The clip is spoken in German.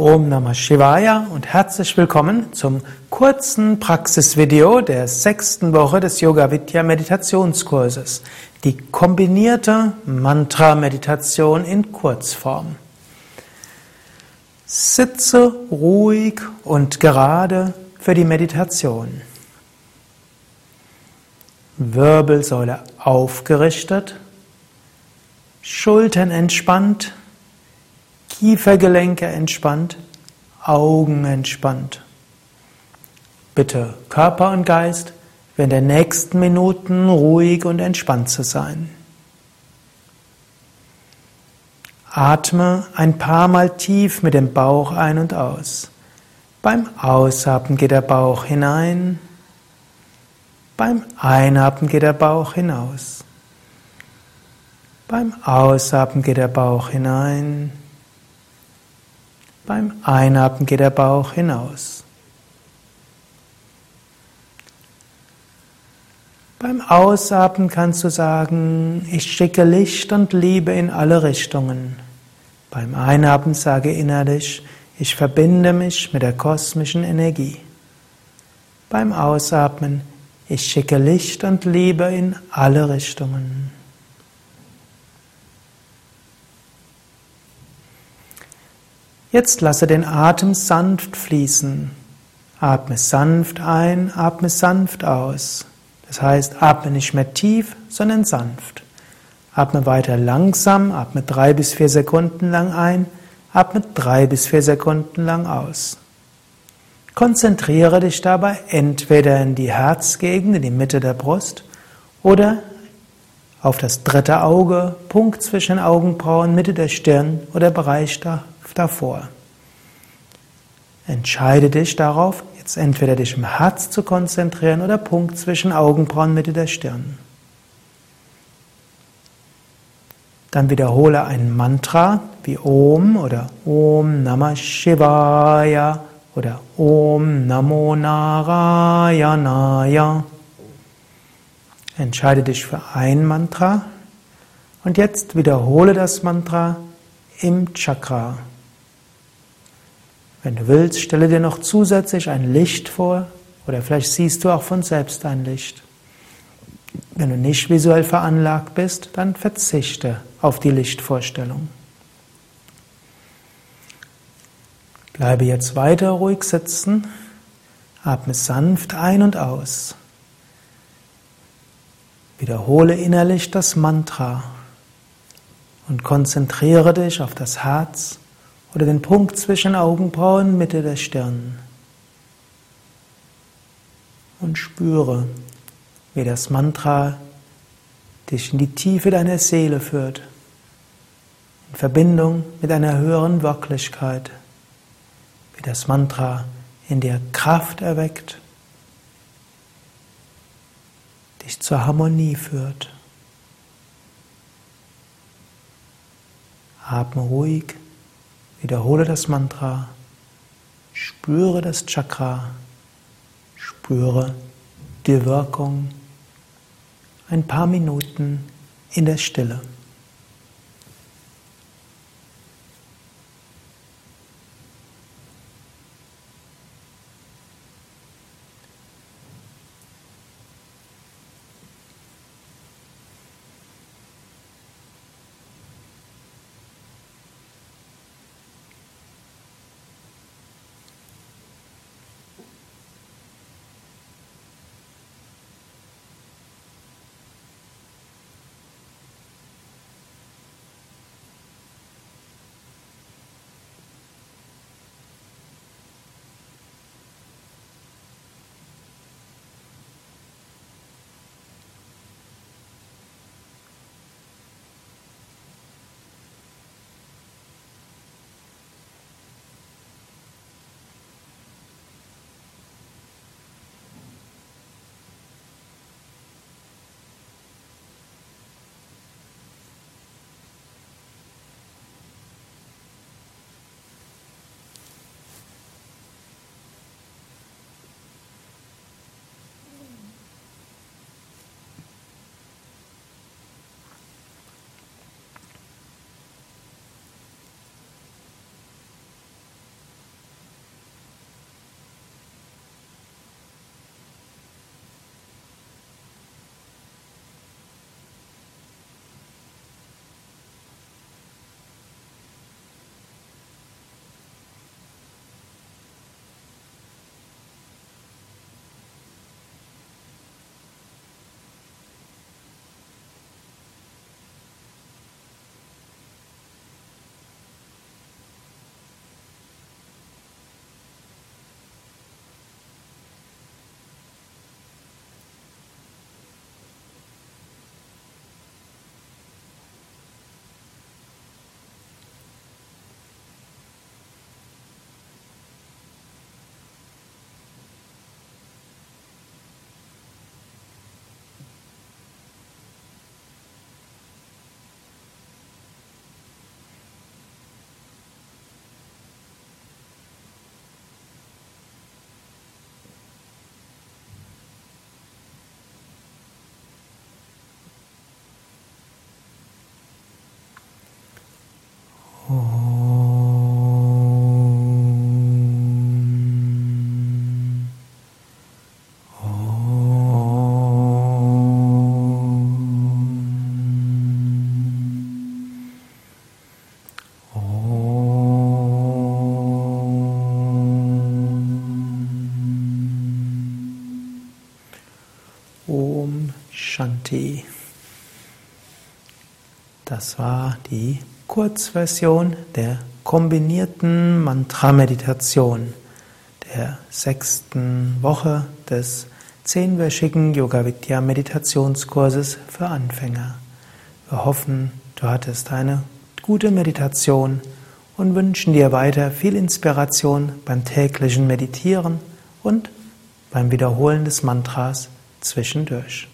Om Namah Shivaya und herzlich willkommen zum kurzen Praxisvideo der sechsten Woche des Yoga Vidya Meditationskurses. Die kombinierte Mantra-Meditation in Kurzform. Sitze ruhig und gerade für die Meditation. Wirbelsäule aufgerichtet, Schultern entspannt, Kiefergelenke entspannt, Augen entspannt. Bitte Körper und Geist während der nächsten Minuten ruhig und entspannt zu sein. Atme ein paar Mal tief mit dem Bauch ein und aus. Beim Ausatmen geht der Bauch hinein. Beim Einatmen geht der Bauch hinaus. Beim Ausatmen geht der Bauch hinein. Beim Einatmen geht der Bauch hinaus. Beim Ausatmen kannst du sagen, ich schicke Licht und Liebe in alle Richtungen. Beim Einatmen sage innerlich, ich verbinde mich mit der kosmischen Energie. Beim Ausatmen, ich schicke Licht und Liebe in alle Richtungen. Jetzt lasse den Atem sanft fließen. Atme sanft ein, atme sanft aus. Das heißt, atme nicht mehr tief, sondern sanft. Atme weiter langsam, atme drei bis vier Sekunden lang ein, atme drei bis vier Sekunden lang aus. Konzentriere dich dabei entweder in die Herzgegend, in die Mitte der Brust oder auf das dritte Auge, Punkt zwischen Augenbrauen, Mitte der Stirn oder Bereich da davor. Entscheide dich darauf, jetzt entweder dich im Herz zu konzentrieren oder Punkt zwischen Augenbrauen, Mitte der Stirn. Dann wiederhole ein Mantra wie Om oder Om Namah Shivaya oder Om Namo Narayanaya. Entscheide dich für ein Mantra und jetzt wiederhole das Mantra im Chakra. Wenn du willst, stelle dir noch zusätzlich ein Licht vor oder vielleicht siehst du auch von selbst ein Licht. Wenn du nicht visuell veranlagt bist, dann verzichte auf die Lichtvorstellung. Bleibe jetzt weiter ruhig sitzen, atme sanft ein und aus. Wiederhole innerlich das Mantra und konzentriere dich auf das Herz oder den Punkt zwischen Augenbrauen, Mitte der Stirn. Und spüre, wie das Mantra dich in die Tiefe deiner Seele führt, in Verbindung mit einer höheren Wirklichkeit, wie das Mantra in dir Kraft erweckt, dich zur Harmonie führt. Atme ruhig. Wiederhole das Mantra, spüre das Chakra, spüre die Wirkung. Ein paar Minuten in der Stille. Das war die Kurzversion der kombinierten Mantra-Meditation der sechsten Woche des zehnwöchigen Yoga Vidya Meditationskurses für Anfänger. Wir hoffen, du hattest eine gute Meditation und wünschen dir weiter viel Inspiration beim täglichen Meditieren und beim Wiederholen des Mantras zwischendurch.